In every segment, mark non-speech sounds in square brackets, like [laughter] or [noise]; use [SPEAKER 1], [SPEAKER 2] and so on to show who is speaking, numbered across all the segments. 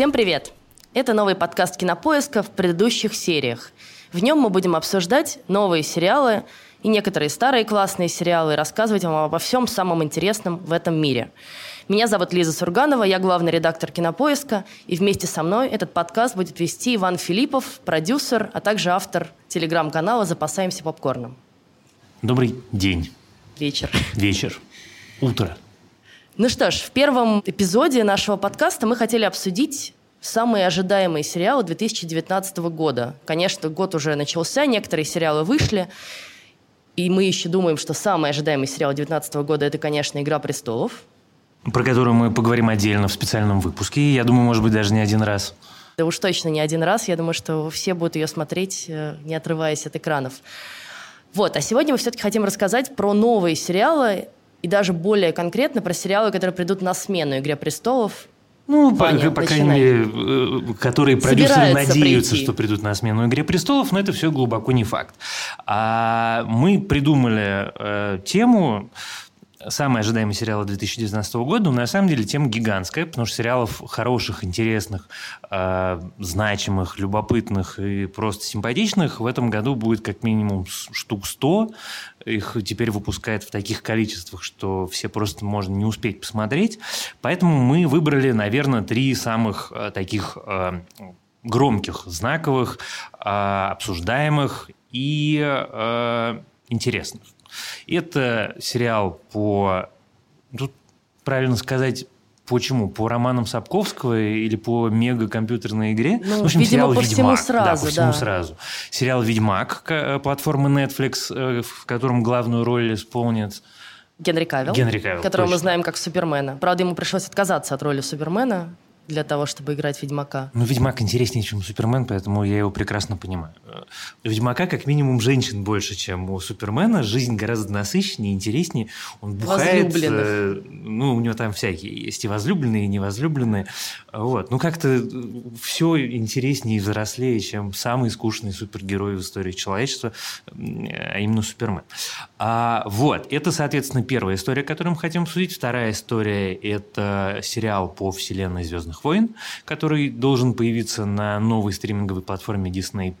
[SPEAKER 1] Всем привет! Это новый подкаст «Кинопоиска» в предыдущих сериях. В нем мы будем обсуждать новые сериалы и некоторые старые классные сериалы и рассказывать вам обо всем самом интересном в этом мире. Меня зовут Лиза Сурганова, я главный редактор «Кинопоиска», и вместе со мной этот подкаст будет вести Иван Филиппов, продюсер, а также автор телеграм-канала «Запасаемся попкорном».
[SPEAKER 2] Добрый день.
[SPEAKER 1] Вечер.
[SPEAKER 2] Вечер. Утро.
[SPEAKER 1] Ну что ж, в первом эпизоде нашего подкаста мы хотели обсудить самые ожидаемые сериалы 2019 года. Конечно, год уже начался, некоторые сериалы вышли, и мы еще думаем, что самый ожидаемый сериал 2019 года – это, конечно, «Игра престолов».
[SPEAKER 2] Про которую мы поговорим отдельно в специальном выпуске. Я думаю, может быть, даже не один раз.
[SPEAKER 1] Да уж точно не один раз. Я думаю, что все будут ее смотреть, э, не отрываясь от экранов. Вот, а сегодня мы все-таки хотим рассказать про новые сериалы, и даже более конкретно про сериалы, которые придут на смену «Игре престолов».
[SPEAKER 2] Ну, Ваня, по, по крайней мере, э, которые продюсеры надеются, прийти. что придут на смену «Игре престолов», но это все глубоко не факт. А мы придумали э, тему самые ожидаемые сериалы 2019 года, но на самом деле тема гигантская, потому что сериалов хороших, интересных, э, значимых, любопытных и просто симпатичных в этом году будет как минимум штук 100. Их теперь выпускают в таких количествах, что все просто можно не успеть посмотреть. Поэтому мы выбрали, наверное, три самых э, таких э, громких, знаковых, э, обсуждаемых и э, интересных. Это сериал по... Тут правильно сказать, Почему? По романам Сапковского или по мегакомпьютерной игре?
[SPEAKER 1] Ну, в общем, видимо, сериал по «Ведьмак». всему сразу.
[SPEAKER 2] Да, по всему да. сразу. Сериал «Ведьмак» э, платформы Netflix, э, в котором главную роль исполнит...
[SPEAKER 1] Генри Кавилл,
[SPEAKER 2] Генри Кавилл
[SPEAKER 1] которого
[SPEAKER 2] точно.
[SPEAKER 1] мы знаем как Супермена. Правда, ему пришлось отказаться от роли Супермена для того, чтобы играть Ведьмака.
[SPEAKER 2] Ну, Ведьмак интереснее, чем Супермен, поэтому я его прекрасно понимаю. У Ведьмака как минимум женщин больше, чем у Супермена. Жизнь гораздо насыщеннее, интереснее. Он бухает. Э, ну, у него там всякие есть и возлюбленные, и невозлюбленные. Вот. Ну, как-то все интереснее и взрослее, чем самый скучный супергерой в истории человечества, а именно Супермен. А, вот. Это, соответственно, первая история, которую мы хотим обсудить. Вторая история – это сериал по вселенной «Звездных «Звездных войн», который должен появиться на новой стриминговой платформе Disney+,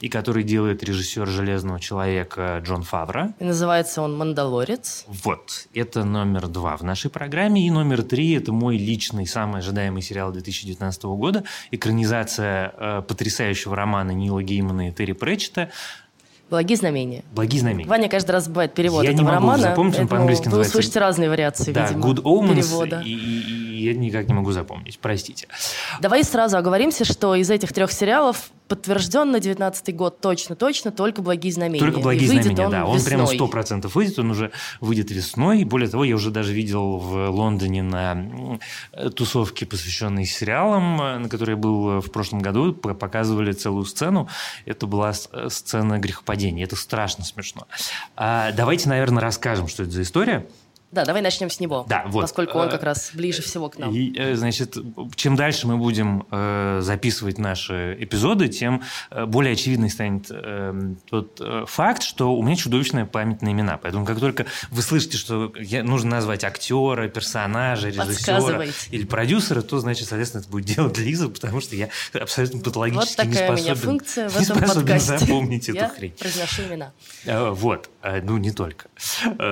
[SPEAKER 2] и который делает режиссер «Железного человека» Джон Фавра.
[SPEAKER 1] И называется он «Мандалорец».
[SPEAKER 2] Вот. Это номер два в нашей программе. И номер три – это мой личный, самый ожидаемый сериал 2019 года. Экранизация э, потрясающего романа Нила Геймана и Терри Претчета
[SPEAKER 1] Благие знамения.
[SPEAKER 2] Благие знамения.
[SPEAKER 1] Ваня каждый раз бывает перевод
[SPEAKER 2] я
[SPEAKER 1] этого
[SPEAKER 2] не могу
[SPEAKER 1] романа.
[SPEAKER 2] запомнить, он по-английски
[SPEAKER 1] Вы
[SPEAKER 2] называется.
[SPEAKER 1] услышите разные вариации,
[SPEAKER 2] да,
[SPEAKER 1] видимо,
[SPEAKER 2] Good Omens,
[SPEAKER 1] перевода.
[SPEAKER 2] И, и, и я никак не могу запомнить, простите.
[SPEAKER 1] Давай сразу оговоримся, что из этих трех сериалов подтвержден на 19 год точно-точно только «Благие знамения».
[SPEAKER 2] Только «Благие знамения», он да. Он
[SPEAKER 1] весной.
[SPEAKER 2] прямо сто процентов выйдет, он уже выйдет весной. Более того, я уже даже видел в Лондоне на тусовке, посвященной сериалам, на которой я был в прошлом году, показывали целую сцену. Это была сцена грехопадения. Это страшно смешно. А, давайте, наверное, расскажем, что это за история.
[SPEAKER 1] Да, давай начнем с него.
[SPEAKER 2] Да, вот.
[SPEAKER 1] Поскольку он э, как раз ближе всего к нам.
[SPEAKER 2] И, э, значит, чем дальше мы будем э, записывать наши эпизоды, тем э, более очевидный станет э, тот э, факт, что у меня чудовищная память на имена. Поэтому как только вы слышите, что я, нужно назвать актера, персонажа, режиссера или продюсера, то, значит, соответственно, это будет делать Лиза, потому что я абсолютно патологически
[SPEAKER 1] вот
[SPEAKER 2] не способен,
[SPEAKER 1] меня функция в [laughs]
[SPEAKER 2] не
[SPEAKER 1] этом
[SPEAKER 2] способен
[SPEAKER 1] подкасте.
[SPEAKER 2] запомнить
[SPEAKER 1] я
[SPEAKER 2] эту хрень.
[SPEAKER 1] произношу имена.
[SPEAKER 2] Вот. Ну, не только.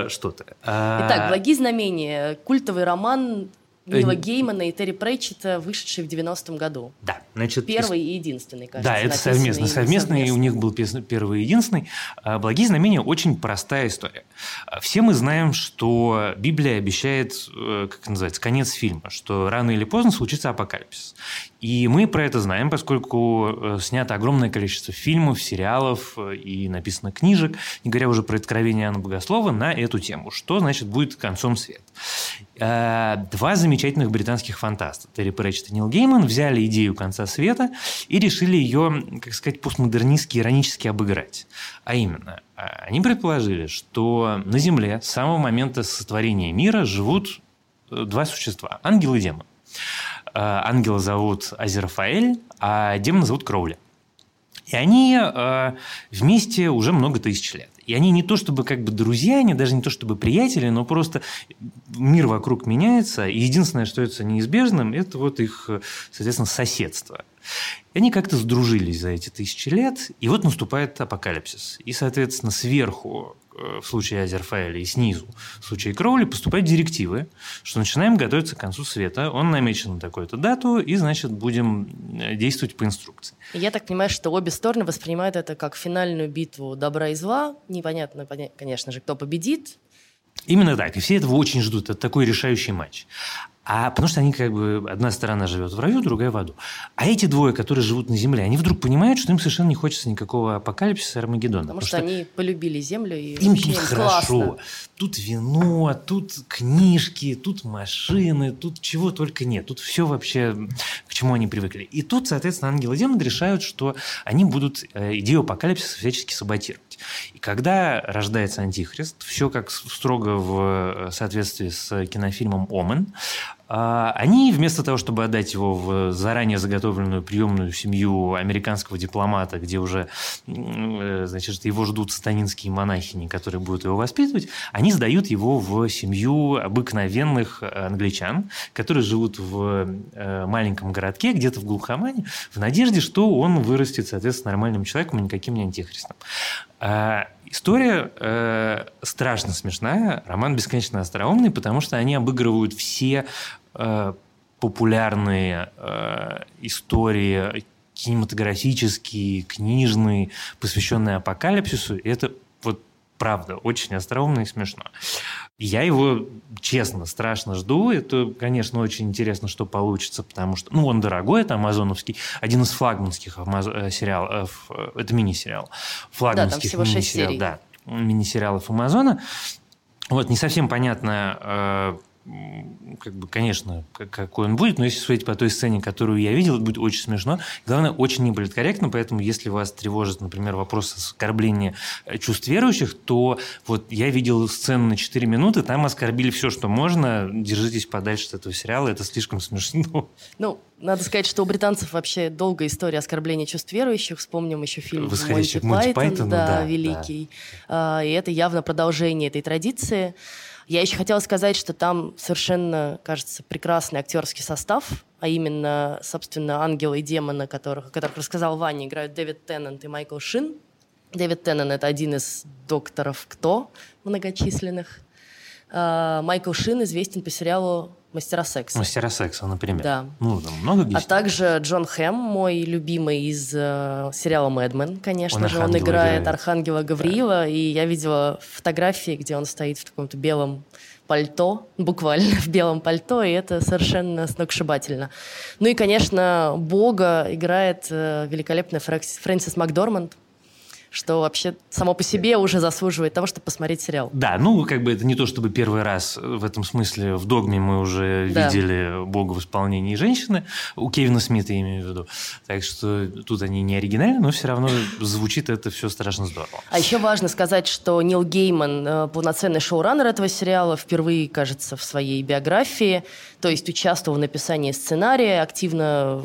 [SPEAKER 2] Что-то.
[SPEAKER 1] Итак, «Благие знамения» – культовый роман Нила э, Геймана и Терри Претчета, вышедший в 90-м году.
[SPEAKER 2] Да. Значит,
[SPEAKER 1] первый и единственный, кажется.
[SPEAKER 2] Да, это совместно. Совместно. у них был первый и единственный. А, «Благие знамения» – очень простая история. А, все мы знаем, что Библия обещает, э, как это называется, конец фильма, что рано или поздно случится апокалипсис. И мы про это знаем, поскольку э, снято огромное количество фильмов, сериалов и написано книжек, не говоря уже про откровение Анны Богослова, на эту тему. Что значит будет концом света? А, два замечательных британских фантаста, Терри Претчет и Нил Гейман, взяли идею конца света и решили ее, как сказать, постмодернистски, иронически обыграть. А именно, а, они предположили, что на Земле с самого момента сотворения мира живут э, два существа – ангел и демон. Ангела зовут Азерафаэль, а демона зовут Кроули. И они э, вместе уже много тысяч лет. И они не то чтобы как бы друзья, они даже не то чтобы приятели, но просто мир вокруг меняется, и единственное, что остается неизбежным, это вот их, соответственно, соседство. И они как-то сдружились за эти тысячи лет, и вот наступает апокалипсис. И, соответственно, сверху в случае Азерфайля и снизу в случае Кроули поступают директивы, что начинаем готовиться к концу света, он намечен на такую-то дату, и, значит, будем э, действовать по инструкции.
[SPEAKER 1] Я так понимаю, что обе стороны воспринимают это как финальную битву добра и зла. Непонятно, конечно же, кто победит,
[SPEAKER 2] Именно так. И все этого очень ждут. Это такой решающий матч. А потому что они как бы одна сторона живет в раю, другая в аду. А эти двое, которые живут на земле, они вдруг понимают, что им совершенно не хочется никакого апокалипсиса Армагеддона.
[SPEAKER 1] Потому, потому что, что они полюбили землю и
[SPEAKER 2] им тут им хорошо. Классно. Тут вино, тут книжки, тут машины, тут чего только нет. Тут все вообще к чему они привыкли. И тут, соответственно, ангел и демон решают, что они будут э, идею апокалипсиса всячески саботировать. И когда рождается антихрист, все как строго в э, соответствии с кинофильмом «Омен», они вместо того, чтобы отдать его в заранее заготовленную приемную семью американского дипломата, где уже э, значит, его ждут сатанинские монахини, которые будут его воспитывать, они сдают его в семью обыкновенных англичан, которые живут в э, маленьком городке, где-то в глухомане, в надежде, что он вырастет, соответственно, нормальным человеком, и никаким не антихристом. История э, страшно смешная, роман бесконечно остроумный, потому что они обыгрывают все э, популярные э, истории кинематографические, книжные, посвященные апокалипсису. И это правда очень остроумно и смешно. Я его, честно, страшно жду. Это, конечно, очень интересно, что получится, потому что, ну, он дорогой, это амазоновский, один из флагманских амаз... Э, сериалов, э, это мини-сериал, флагманских да, мини-сериалов, да, мини-сериалов Амазона. Вот, не совсем понятно, э, как бы, конечно, какой он будет, но если судить по той сцене, которую я видел, это будет очень смешно. Главное, очень не будет корректно, поэтому если вас тревожит, например, вопрос оскорбления э, чувств верующих, то вот я видел сцену на 4 минуты, там оскорбили все, что можно, держитесь подальше от этого сериала, это слишком смешно.
[SPEAKER 1] Ну, надо сказать, что у британцев вообще долгая история оскорбления чувств верующих. Вспомним еще фильм Монти Пайтон, Пайтон да, да, великий. Да. И это явно продолжение этой традиции. Я еще хотела сказать, что там совершенно, кажется, прекрасный актерский состав, а именно, собственно, ангела и демона, которых, о которых рассказал Ваня, играют Дэвид Теннант и Майкл Шин. Дэвид Теннант – это один из докторов «Кто» многочисленных. А, Майкл Шин известен по сериалу «Мастера секса».
[SPEAKER 2] «Мастера секса», например.
[SPEAKER 1] Да.
[SPEAKER 2] Ну, там много
[SPEAKER 1] А также Джон Хэм, мой любимый из э, сериала «Мэдмен», конечно он же. Он играет играет. Архангела Гавриила, да. и я видела фотографии, где он стоит в каком-то белом пальто, буквально в белом пальто, и это совершенно сногсшибательно. Ну и, конечно, Бога играет э, великолепная Фрэнсис Макдорманд, что вообще само по себе уже заслуживает того, чтобы посмотреть сериал.
[SPEAKER 2] Да, ну, как бы это не то, чтобы первый раз в этом смысле в «Догме» мы уже да. видели Бога в исполнении женщины, у Кевина Смита я имею в виду. Так что тут они не оригинальны, но все равно звучит это все страшно здорово.
[SPEAKER 1] А еще важно сказать, что Нил Гейман, э, полноценный шоураннер этого сериала, впервые, кажется, в своей биографии, то есть участвовал в написании сценария, активно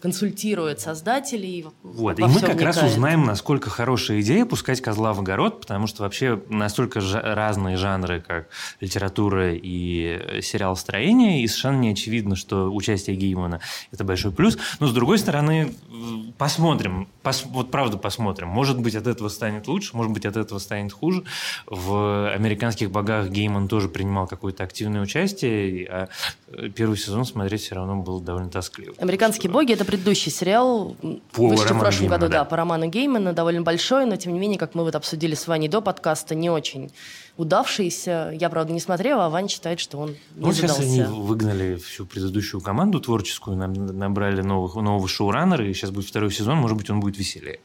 [SPEAKER 1] консультирует создателей.
[SPEAKER 2] Вот, и мы как вникает. раз узнаем, насколько насколько хорошая идея пускать козла в огород, потому что вообще настолько разные жанры, как литература и сериал строения, и совершенно не очевидно, что участие Геймана – это большой плюс. Но, с другой стороны, посмотрим, пос- вот правда посмотрим. Может быть, от этого станет лучше, может быть, от этого станет хуже. В «Американских богах» Гейман тоже принимал какое-то активное участие, а первый сезон смотреть все равно было довольно тоскливо.
[SPEAKER 1] «Американские боги» – это предыдущий сериал, по вышедший в прошлом Геймана, году, да. да, по роману Геймана, довольно большой, но тем не менее, как мы вот обсудили с Ваней до подкаста, не очень удавшийся. Я, правда, не смотрела, а Ваня считает, что он не ну,
[SPEAKER 2] задался. сейчас они выгнали всю предыдущую команду творческую, набрали новых, нового шоураннера, и сейчас будет второй сезон, может быть, он будет веселее.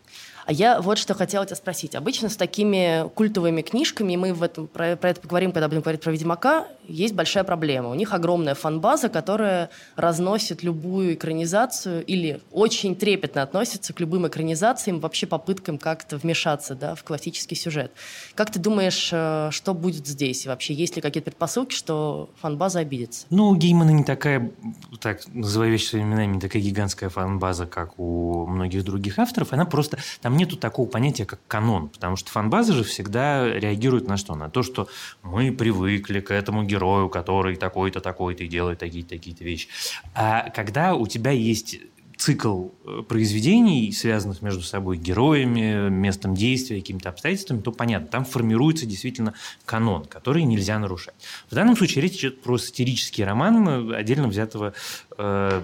[SPEAKER 1] А я вот что хотела тебя спросить. Обычно с такими культовыми книжками, мы в этом, про, про это поговорим, когда будем говорить про «Ведьмака», есть большая проблема. У них огромная фан-база, которая разносит любую экранизацию или очень трепетно относится к любым экранизациям, вообще попыткам как-то вмешаться да, в классический сюжет. Как ты думаешь, э, что будет здесь? И вообще, есть ли какие-то предпосылки, что фан-база обидится?
[SPEAKER 2] Ну, у Геймана не такая, так называю вещи своими именами, не такая гигантская фан-база, как у многих других авторов. Она просто... Там нету такого понятия, как канон, потому что фан-база же всегда реагирует на что? На то, что мы привыкли к этому герою, который такой-то, такой-то и делает такие-то, такие-то вещи. А когда у тебя есть цикл э, произведений, связанных между собой героями, местом действия, какими-то обстоятельствами, то понятно, там формируется действительно канон, который нельзя нарушать. В данном случае речь идет про сатирический роман отдельно взятого, э,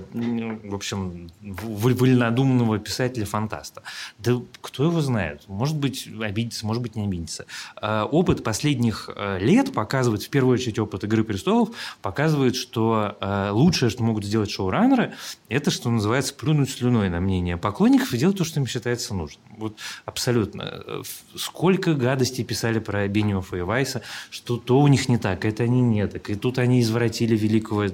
[SPEAKER 2] в общем, вольнодумного писателя-фантаста. Да кто его знает? Может быть, обидится, может быть, не обидится. Э, опыт последних э, лет показывает, в первую очередь опыт «Игры престолов», показывает, что лучшее, что могут сделать шоураннеры, это, что называется, плюнуть слюной на мнение поклонников и делать то, что им считается нужным. Вот абсолютно. Сколько гадостей писали про Бениофа и Вайса, что то у них не так, это они не так. И тут они извратили великого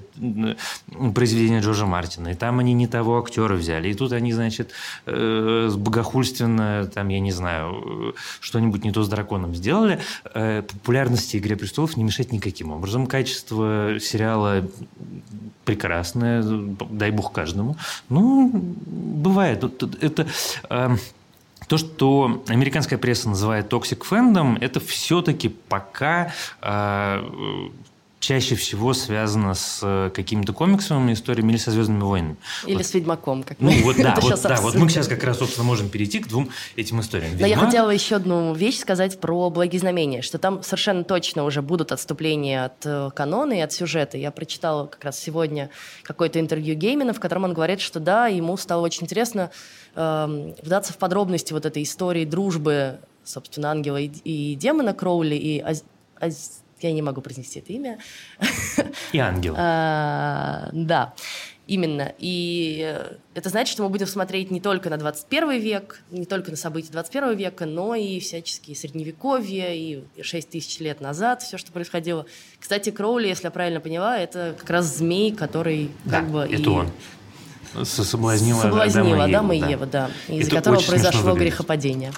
[SPEAKER 2] произведения Джорджа Мартина. И там они не того актера взяли. И тут они, значит, э, богохульственно, там, я не знаю, что-нибудь не то с драконом сделали. Э, популярности «Игре престолов» не мешать никаким образом. Качество сериала прекрасное, дай бог каждому. Ну, бывает. Это э, то, что американская пресса называет toxic fandom, это все-таки пока э, чаще всего связано с э, какими-то комиксовыми историями или со «Звездными войнами».
[SPEAKER 1] Или вот. с «Ведьмаком». Как
[SPEAKER 2] ну, вот, да, [laughs] вот, да, вот мы сейчас как раз, собственно, можем перейти к двум этим историям.
[SPEAKER 1] Ведьмак... Но я хотела еще одну вещь сказать про «Благие знамения», что там совершенно точно уже будут отступления от э, канона и от сюжета. Я прочитала как раз сегодня какое-то интервью Геймина, в котором он говорит, что да, ему стало очень интересно э, вдаться в подробности вот этой истории дружбы, собственно, ангела и, и демона Кроули и Аз... Аз я не могу произнести это имя.
[SPEAKER 2] И ангел. [laughs]
[SPEAKER 1] А, да, именно. И это значит, что мы будем смотреть не только на 21 век, не только на события 21 века, но и всяческие средневековье, и 6 тысяч лет назад все, что происходило. Кстати, Кроули, если я правильно поняла, это как раз змей, который
[SPEAKER 2] да,
[SPEAKER 1] как бы...
[SPEAKER 2] это и... он. Соблазнила,
[SPEAKER 1] Соблазнила Адама и Еву, Адама да. да из-за которого произошло грехопадение.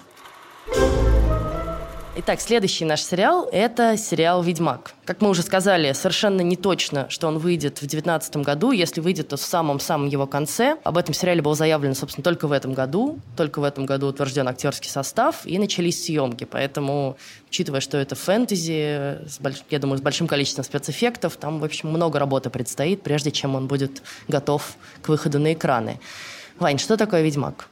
[SPEAKER 1] Итак, следующий наш сериал – это сериал «Ведьмак». Как мы уже сказали, совершенно не точно, что он выйдет в 2019 году. Если выйдет, то в самом-самом его конце. Об этом сериале было заявлено, собственно, только в этом году. Только в этом году утвержден актерский состав, и начались съемки. Поэтому, учитывая, что это фэнтези, с больш... я думаю, с большим количеством спецэффектов, там, в общем, много работы предстоит, прежде чем он будет готов к выходу на экраны. Вань, что такое «Ведьмак»?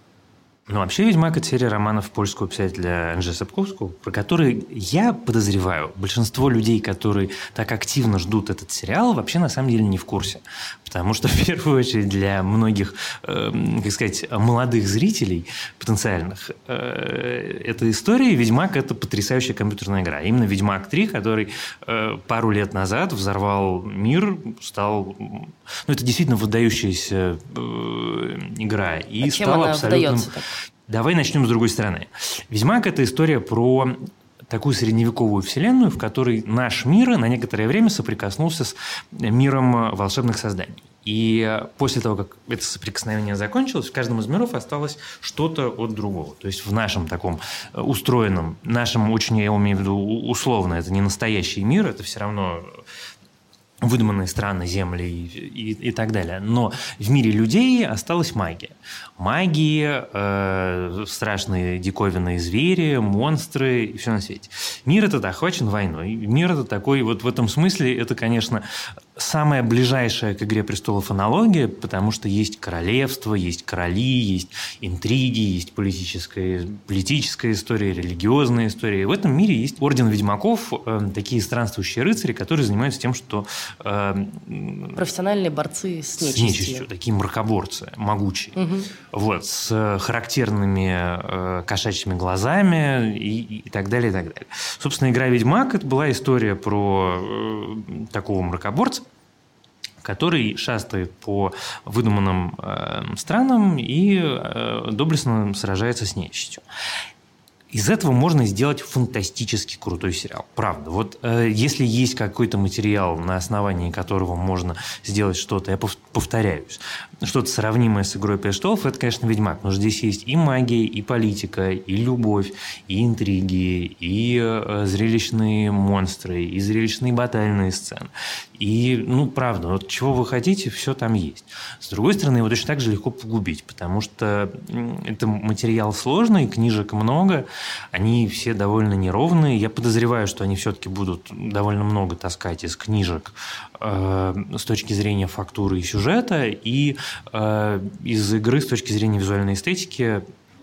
[SPEAKER 2] Ну, вообще «Ведьмак» — это серия романов польского писателя Анжея Сапковского, про который я подозреваю, большинство людей, которые так активно ждут этот сериал, вообще на самом деле не в курсе. Потому что, [laughs] в первую очередь, для многих, э, как сказать, молодых зрителей потенциальных, э, эта история «Ведьмак» — это потрясающая компьютерная игра. Именно «Ведьмак 3», который э, пару лет назад взорвал мир, стал... Ну, это действительно выдающаяся э, игра. И
[SPEAKER 1] а стал абсолютно...
[SPEAKER 2] Давай начнем с другой стороны. «Ведьмак» — это история про такую средневековую вселенную, в которой наш мир на некоторое время соприкоснулся с миром волшебных созданий. И после того, как это соприкосновение закончилось, в каждом из миров осталось что-то от другого. То есть в нашем таком устроенном, нашем очень, я имею в виду условно, это не настоящий мир, это все равно выдуманные страны, земли и, и, и так далее. Но в мире людей осталась магия. Магии, э, страшные диковинные звери, монстры и все на свете. Мир этот охвачен войной. Мир это такой, вот в этом смысле, это, конечно, самая ближайшая к «Игре престолов» аналогия, потому что есть королевство, есть короли, есть интриги, есть политическая, политическая история, религиозная история. И в этом мире есть орден ведьмаков, э, такие странствующие рыцари, которые занимаются тем, что... Э,
[SPEAKER 1] Профессиональные борцы с нечистью. С нечистью,
[SPEAKER 2] такие мракоборцы, могучие. Угу. Вот, с характерными э, кошачьими глазами и, и так далее, и так далее. Собственно, игра «Ведьмак» – это была история про э, такого мракоборца, который шастает по выдуманным э, странам и э, доблестно сражается с нечистью. Из этого можно сделать фантастически крутой сериал. Правда. Вот э, если есть какой-то материал, на основании которого можно сделать что-то, я повторяюсь, что-то сравнимое с «Игрой престолов», это, конечно, «Ведьмак». Что здесь есть и магия, и политика, и любовь, и интриги, и э, зрелищные монстры, и зрелищные батальные сцены. И, ну, правда, вот чего вы хотите, все там есть. С другой стороны, его точно так же легко погубить, потому что это материал сложный, книжек много, они все довольно неровные. Я подозреваю, что они все-таки будут довольно много таскать из книжек с точки зрения фактуры и сюжета, и э, из игры с точки зрения визуальной эстетики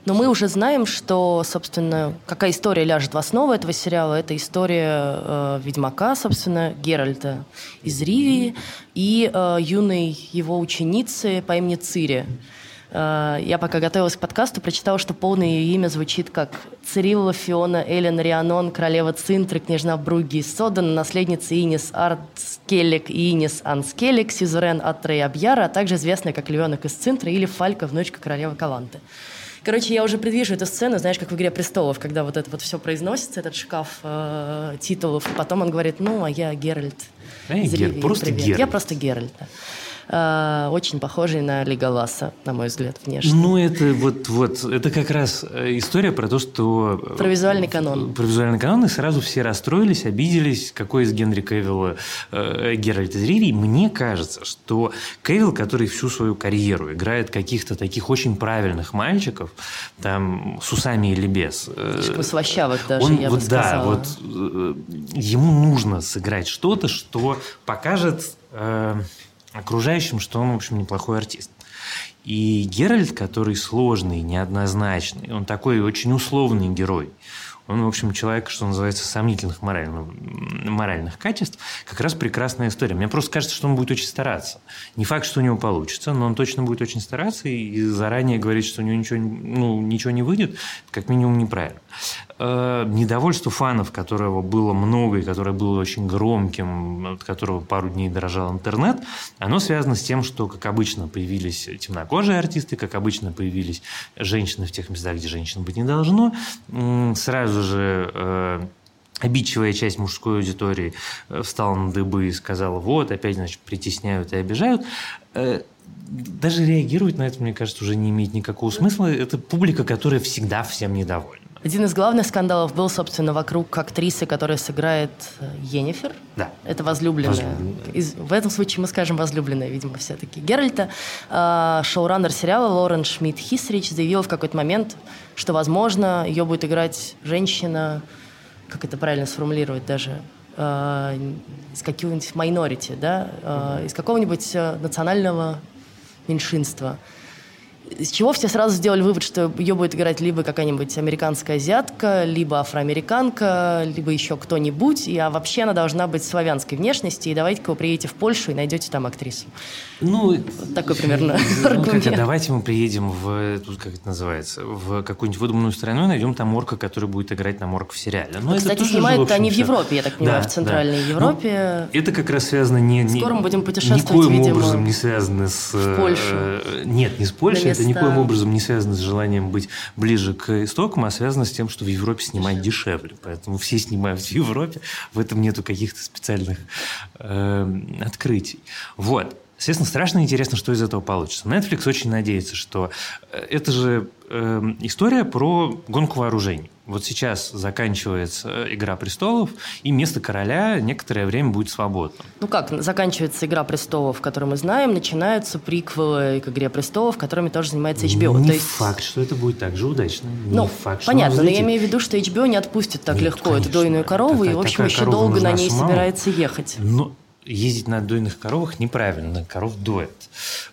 [SPEAKER 1] но мы уже знаем, что, собственно, какая история ляжет в основу этого сериала. Это история э, Ведьмака, собственно, Геральта из Ривии и э, юной его ученицы по имени Цири. Э, я пока готовилась к подкасту, прочитала, что полное ее имя звучит как Цирилла Фиона Элен Рианнон, королева Цинтры, княжна Бругге и Соддена, наследница Инис Ард Скеллиг и Инис Ан Скеллиг, сюзерен Аттре и Абб Ярра, а также известная как Львенок из Цинтры или Фалька, внучка королевы Каланты. Короче, я уже предвижу эту сцену, знаешь, как в «Игре престолов», когда вот это вот все произносится, этот шкаф э, титулов, и потом он говорит, ну, а я Геральт.
[SPEAKER 2] Я Гер, просто привет. Геральт.
[SPEAKER 1] Я просто Геральт, да. Э, очень похожий на Леголаса, на мой взгляд, внешне.
[SPEAKER 2] Ну, это вот, вот, это как раз э, история про то, что...
[SPEAKER 1] Э, про визуальный канон.
[SPEAKER 2] Про визуальный канон, и сразу все расстроились, обиделись, какой из Генри Кевилла э, Геральт из Ривии. Мне кажется, что Кевилл, который всю свою карьеру играет каких-то таких очень правильных мальчиков, там, с усами или без.
[SPEAKER 1] Э, Слащавых даже, он, я
[SPEAKER 2] вот,
[SPEAKER 1] бы сказала.
[SPEAKER 2] Да, вот э, ему нужно сыграть что-то, что покажет... Э, окружающим, что он, в общем, неплохой артист. И Геральт, который сложный, неоднозначный, он такой очень условный герой. Он, в общем, человек, что называется, сомнительных моральных, моральных качеств. Как раз прекрасная история. Мне просто кажется, что он будет очень стараться. Не факт, что у него получится, но он точно будет очень стараться и заранее говорить, что у него ничего, ну, ничего не выйдет, как минимум неправильно. Э, недовольство фанов, которого было много и которое было очень громким, от которого пару дней дорожал интернет, оно связано с тем, что, как обычно, появились темнокожие артисты, как обычно появились женщины в тех местах, где женщин быть не должно. Сразу же э, обидчивая часть мужской аудитории э, встала на дыбы и сказала, вот, опять, значит, притесняют и обижают даже реагировать на это, мне кажется, уже не имеет никакого смысла. Это публика, которая всегда всем недовольна.
[SPEAKER 1] Один из главных скандалов был, собственно, вокруг актрисы, которая сыграет э, Енифер.
[SPEAKER 2] Да.
[SPEAKER 1] Это возлюбленная. возлюбленная. Из, в этом случае мы скажем возлюбленная, видимо, все-таки Геральта. Э, шоураннер сериала Лорен Шмидт Хисрич заявил в какой-то момент, что, возможно, ее будет играть женщина, как это правильно сформулировать даже, э, из какого-нибудь майнорити, да, э, из какого-нибудь э, национального меньшинства. С чего все сразу сделали вывод, что ее будет играть либо какая-нибудь американская азиатка, либо афроамериканка, либо еще кто-нибудь, а вообще она должна быть славянской внешности, и давайте-ка вы приедете в Польшу и найдете там актрису.
[SPEAKER 2] Ну,
[SPEAKER 1] вот такой примерно [laughs]
[SPEAKER 2] ну, аргумент. Как, давайте мы приедем в, тут как это называется, в какую-нибудь выдуманную страну и найдем там орка, который будет играть на орк в сериале.
[SPEAKER 1] Но ну, Кстати, снимают они в Европе, я так понимаю, да, в Центральной да. Европе.
[SPEAKER 2] Ну, это как раз связано не... не
[SPEAKER 1] Скоро мы будем путешествовать,
[SPEAKER 2] никоим
[SPEAKER 1] видимо,
[SPEAKER 2] образом не связано с...
[SPEAKER 1] В Польшу.
[SPEAKER 2] Э, нет, не с Польшей, это никоим образом не связано с желанием быть ближе к истокам, а связано с тем, что в Европе снимать дешевле. Поэтому все снимают в Европе, в этом нету каких-то специальных э, открытий. Вот. Естественно, страшно интересно, что из этого получится. Netflix очень надеется, что э, это же э, история про гонку вооружений. Вот сейчас заканчивается э, «Игра престолов», и место короля некоторое время будет свободно.
[SPEAKER 1] Ну как, заканчивается «Игра престолов», которую мы знаем, начинаются приквелы к «Игре престолов», которыми тоже занимается HBO.
[SPEAKER 2] Ну, не
[SPEAKER 1] То есть...
[SPEAKER 2] факт, что это будет так же удачно. Не
[SPEAKER 1] ну,
[SPEAKER 2] факт,
[SPEAKER 1] понятно, но я имею в виду, что HBO не отпустит так Нет, легко конечно, эту дойную корову, такая, и, в общем, еще долго на ней собирается ехать.
[SPEAKER 2] Но ездить на дойных коровах неправильно, коров доят.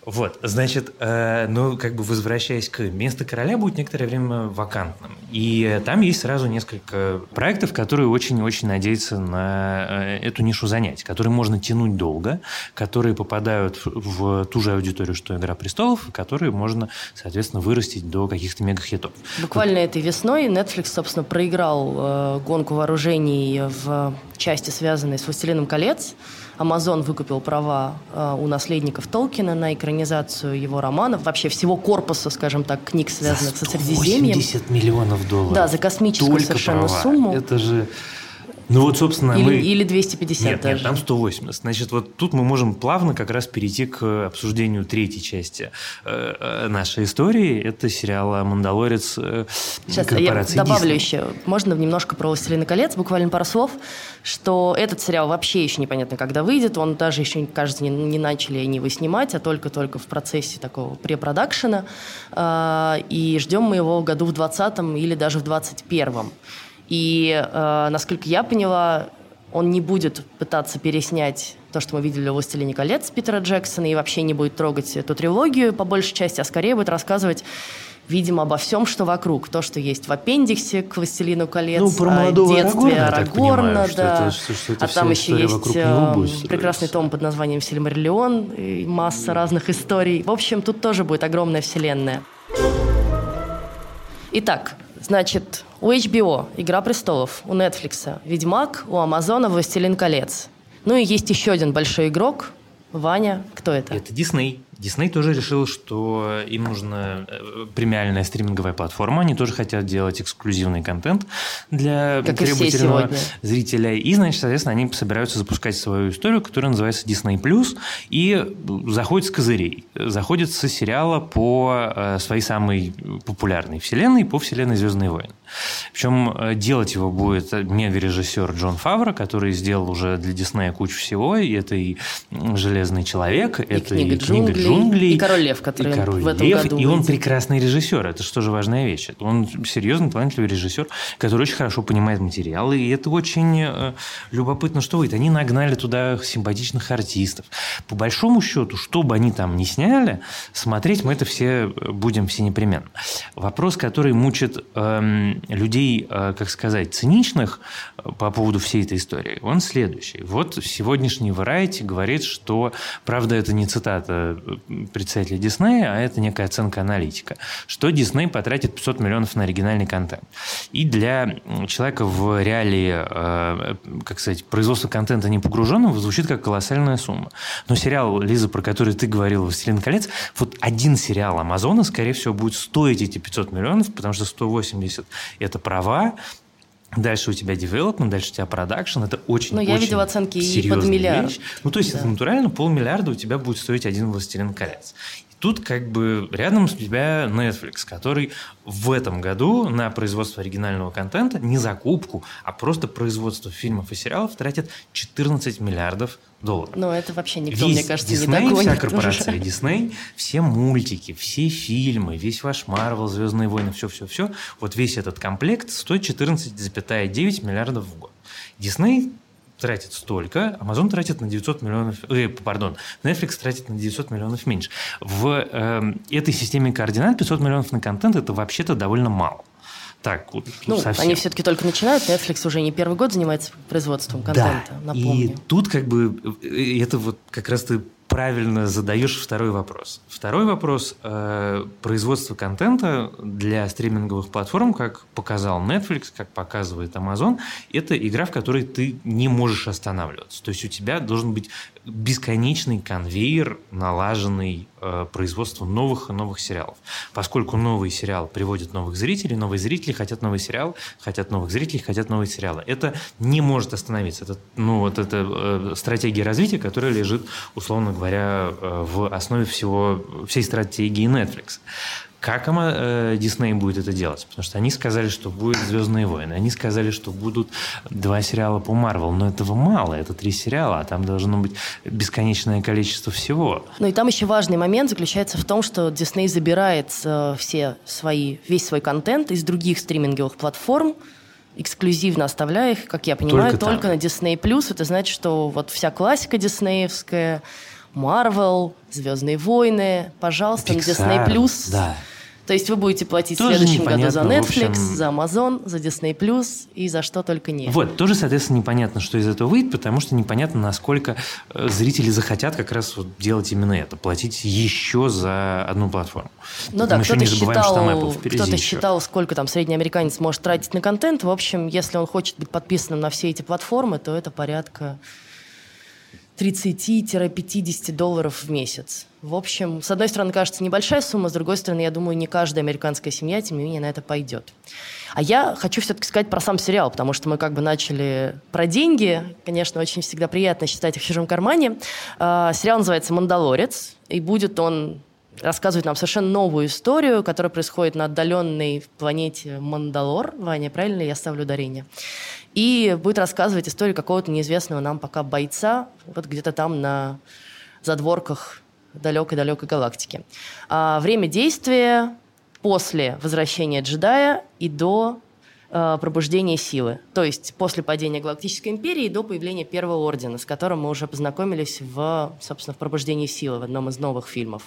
[SPEAKER 2] Вот, значит, э, ну, как бы возвращаясь к месту короля, будет некоторое время вакантным. И там есть сразу несколько проектов, которые очень-очень надеются на э, эту нишу занять, которые можно тянуть долго, которые попадают в ту же аудиторию, что «Игра престолов», которые можно, соответственно, вырастить до каких-то мегахитов.
[SPEAKER 1] Буквально вот. этой весной Netflix, собственно, проиграл э, гонку вооружений в части, связанной с «Властелином колец», Amazon выкупил права э, у наследников Толкина на экранизацию его романов, вообще всего корпуса, скажем так, книг, связанных со Средиземьем.
[SPEAKER 2] 80 миллионов долларов.
[SPEAKER 1] Да, за космическую Только совершенно
[SPEAKER 2] права.
[SPEAKER 1] сумму.
[SPEAKER 2] Это же ну вот, собственно,
[SPEAKER 1] или,
[SPEAKER 2] мы...
[SPEAKER 1] Или 250
[SPEAKER 2] нет,
[SPEAKER 1] даже.
[SPEAKER 2] Нет, там 180. Значит, вот тут мы можем плавно как раз перейти к обсуждению третьей части э, э нашей истории. Это сериал «Мандалорец» э,
[SPEAKER 1] Сейчас я добавлю еще. Можно немножко про «Властелина колец», буквально пару слов, что этот сериал вообще еще непонятно, когда выйдет. Он даже еще, кажется, не, не начали они его снимать, а только-только в процессе такого препродакшена. Э, и ждем мы его году в 20 или даже в 21-м. И, э, насколько я поняла, он не будет пытаться переснять то, что мы видели в «Властелине колец» Питера Джексона, и вообще не будет трогать эту трилогию по большей части, а скорее будет рассказывать видимо, обо всем, что вокруг. То, что есть в аппендиксе к «Властелину колец»,
[SPEAKER 2] ну, про
[SPEAKER 1] о детстве
[SPEAKER 2] Арагорна,
[SPEAKER 1] Арагорна,
[SPEAKER 2] понимаю,
[SPEAKER 1] да.
[SPEAKER 2] Что это, что это
[SPEAKER 1] а там еще есть э, прекрасный том под названием «Сильмариллион», и масса разных историй. В общем, тут тоже будет огромная вселенная. Итак, Значит, у HBO «Игра престолов», у Netflix «Ведьмак», у Амазона «Властелин колец». Ну и есть еще один большой игрок, Ваня. Кто это?
[SPEAKER 2] Это Дисней. Дисней тоже решил, что им нужна э, премиальная стриминговая платформа. Они тоже хотят делать эксклюзивный контент для
[SPEAKER 1] как
[SPEAKER 2] требовательного зрителя. И, значит, соответственно, они собираются запускать свою историю, которая называется Disney+, и заходит с козырей. Заходит с сериала по э, своей самой популярной вселенной, по вселенной «Звездные войны». Причем э, делать его будет мега-режиссер Джон Фавро, который сделал уже для Диснея кучу всего. И это и «Железный человек», и это
[SPEAKER 1] книга
[SPEAKER 2] и книга
[SPEAKER 1] джунглей,
[SPEAKER 2] джунглей.
[SPEAKER 1] И «Король лев», который
[SPEAKER 2] и Король
[SPEAKER 1] в этом
[SPEAKER 2] лев,
[SPEAKER 1] году
[SPEAKER 2] И он
[SPEAKER 1] выйдет.
[SPEAKER 2] прекрасный режиссер. Это что же важная вещь. Он серьезный, талантливый режиссер, который очень хорошо понимает материал. И это очень э, любопытно, что выйдет. Они нагнали туда симпатичных артистов. По большому счету, что бы они там ни сняли, смотреть мы это все будем все непременно. Вопрос, который мучит э, людей, э, как сказать, циничных э, по поводу всей этой истории, он следующий. Вот сегодняшний Variety говорит, что, правда, это не цитата э, представителя Диснея, а это некая оценка аналитика, что Дисней потратит 500 миллионов на оригинальный контент. И для человека в реалии, как сказать, производства контента не погруженного звучит как колоссальная сумма. Но сериал, Лиза, про который ты говорила, «Властелин колец», вот один сериал Амазона, скорее всего, будет стоить эти 500 миллионов, потому что 180 – это права, Дальше у тебя development, дальше у тебя продакшн. Это очень
[SPEAKER 1] Но ну, я видела оценки и под миллиард.
[SPEAKER 2] Вещь. Ну, то есть, да. это натурально полмиллиарда у тебя будет стоить один «Властелин колец». Тут как бы рядом у тебя Netflix, который в этом году на производство оригинального контента, не закупку, а просто производство фильмов и сериалов тратит 14 миллиардов долларов.
[SPEAKER 1] Но это вообще никто,
[SPEAKER 2] Весь
[SPEAKER 1] мне кажется,
[SPEAKER 2] Disney,
[SPEAKER 1] не догонит.
[SPEAKER 2] вся корпорация уже. Disney, все мультики, все фильмы, весь ваш Марвел, Звездные войны, все-все-все, вот весь этот комплект стоит 14,9 миллиардов в год. Disney тратит столько, Amazon тратит на 900 миллионов, э, пардон, Netflix тратит на 900 миллионов меньше. В э, этой системе координат 500 миллионов на контент – это вообще-то довольно мало. Так, вот,
[SPEAKER 1] ну,
[SPEAKER 2] совсем.
[SPEAKER 1] они все-таки только начинают. Netflix уже не первый год занимается производством контента,
[SPEAKER 2] да.
[SPEAKER 1] напомню.
[SPEAKER 2] И тут как бы э, это вот как раз ты правильно задаешь второй вопрос. Второй вопрос э, производство контента для стриминговых платформ, как показал Netflix, как показывает Amazon, это игра, в которой ты не можешь останавливаться. То есть у тебя должен быть бесконечный конвейер, налаженный э, производство новых и новых сериалов. Поскольку новый сериал приводит новых зрителей, новые зрители хотят новый сериал, хотят новых зрителей, хотят новые сериалы. Это не может остановиться. Это, ну, вот это э, стратегия развития, которая лежит, условно говоря, э, в основе всего, всей стратегии Netflix. Как э, Дисней будет это делать? Потому что они сказали, что будет «Звездные войны», они сказали, что будут два сериала по Марвел, но этого мало, это три сериала, а там должно быть бесконечное количество всего.
[SPEAKER 1] Ну и там еще важный момент заключается в том, что Дисней забирает э, все свои, весь свой контент из других стриминговых платформ, эксклюзивно оставляя их, как я понимаю, только, только на Disney+. Это значит, что вот вся классика диснеевская, Marvel, Звездные войны, пожалуйста,
[SPEAKER 2] Pixar,
[SPEAKER 1] на Disney+.
[SPEAKER 2] Да.
[SPEAKER 1] То есть вы будете платить
[SPEAKER 2] тоже
[SPEAKER 1] в следующем году за Netflix,
[SPEAKER 2] общем...
[SPEAKER 1] за Amazon, за Disney+, и за что только нет.
[SPEAKER 2] Вот, тоже, соответственно, непонятно, что из этого выйдет, потому что непонятно, насколько э, зрители захотят как раз вот делать именно это, платить еще за одну платформу.
[SPEAKER 1] Ну да, кто-то считал, кто считал, сколько там средний американец может тратить на контент. В общем, если он хочет быть подписанным на все эти платформы, то это порядка 30-50 долларов в месяц. В общем, с одной стороны, кажется небольшая сумма, с другой стороны, я думаю, не каждая американская семья, тем не менее, на это пойдет. А я хочу все-таки сказать про сам сериал, потому что мы как бы начали про деньги. Конечно, очень всегда приятно считать их в чужом кармане. А, сериал называется «Мандалорец», и будет он рассказывать нам совершенно новую историю, которая происходит на отдаленной планете Мандалор. Ваня, правильно я ставлю ударение? И будет рассказывать историю какого-то неизвестного нам пока бойца, вот где-то там на задворках далекой-далекой галактики. А время действия после возвращения джедая и до э, пробуждения силы. То есть после падения Галактической империи и до появления Первого Ордена, с которым мы уже познакомились в, собственно, в пробуждении силы, в одном из новых фильмов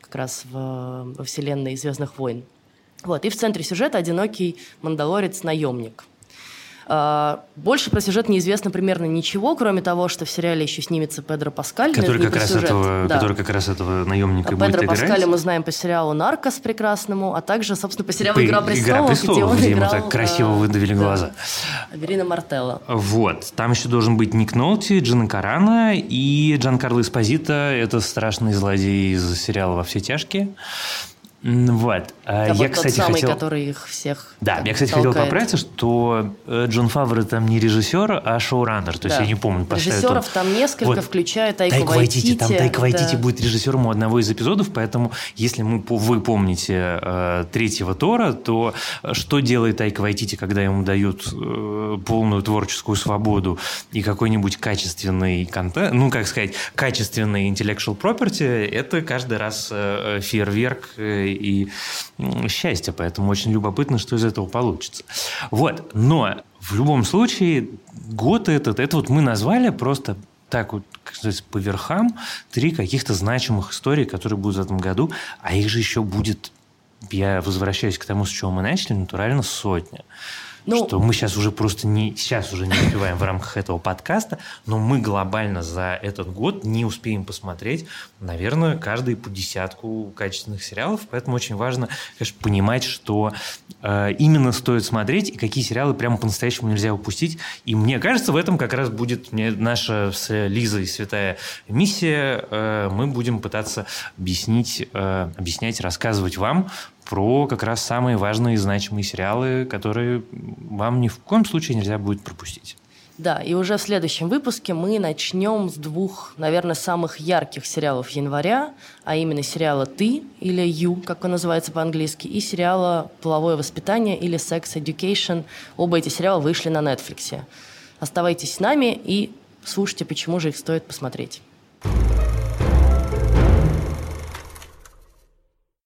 [SPEAKER 1] как раз в, во вселенной «Звездных войн». Вот. И в центре сюжета одинокий мандалорец-наемник – больше про сюжет неизвестно примерно ничего, кроме того, что в сериале еще снимется Педро Паскаль.
[SPEAKER 2] Который, как раз, этого, да. который как раз этого наемника а будет
[SPEAKER 1] Педро. Паскаля мы знаем по сериалу «Наркос» прекрасному, а также, собственно, по сериалу «Игра престолов», «Игра престолов» где он
[SPEAKER 2] где
[SPEAKER 1] играл,
[SPEAKER 2] ему так красиво выдавили да, глаза.
[SPEAKER 1] Верина Мартелло.
[SPEAKER 2] Вот. Там еще должен быть Ник Нолти, Джина Карана и Джан Карло Эспозито. Это страшный злодей из сериала «Во все тяжкие». Вот.
[SPEAKER 1] А я, вот кстати, тот самый, хотел... который их всех
[SPEAKER 2] Да, я, кстати, толкает. хотел поправиться, что э, Джон Фавр там не режиссер, а шоураннер. То да. есть я не помню,
[SPEAKER 1] Режиссеров он... там несколько, вот. включая Тайку Тайк Вайтити.
[SPEAKER 2] Там Тайка Вайтити будет режиссером у одного из эпизодов, поэтому если мы, вы помните э, третьего Тора, то э, что делает Тайка Вайтити, когда ему дают э, полную творческую свободу и какой-нибудь качественный контент, ну, как сказать, качественный intellectual property, это каждый раз э, фейерверк э, и счастья. Поэтому очень любопытно, что из этого получится. Вот. Но в любом случае, год этот, это вот мы назвали просто так вот, сказать, по верхам три каких-то значимых историй, которые будут в этом году, а их же еще будет, я возвращаюсь к тому, с чего мы начали, натурально сотня. Ну, что мы сейчас уже просто не, сейчас уже не успеваем в рамках этого подкаста, но мы глобально за этот год не успеем посмотреть, наверное, каждый по десятку качественных сериалов, поэтому очень важно, конечно, понимать, что э, именно стоит смотреть и какие сериалы прямо по-настоящему нельзя упустить. И мне кажется, в этом как раз будет наша с Лизой святая миссия. Э, мы будем пытаться объяснить, э, объяснять, рассказывать вам про как раз самые важные и значимые сериалы, которые вам ни в коем случае нельзя будет пропустить.
[SPEAKER 1] Да, и уже в следующем выпуске мы начнем с двух, наверное, самых ярких сериалов января, а именно сериала «Ты» или «Ю», как он называется по-английски, и сериала «Половое воспитание» или «Sex Education». Оба эти сериала вышли на Netflix. Оставайтесь с нами и слушайте, почему же их стоит посмотреть.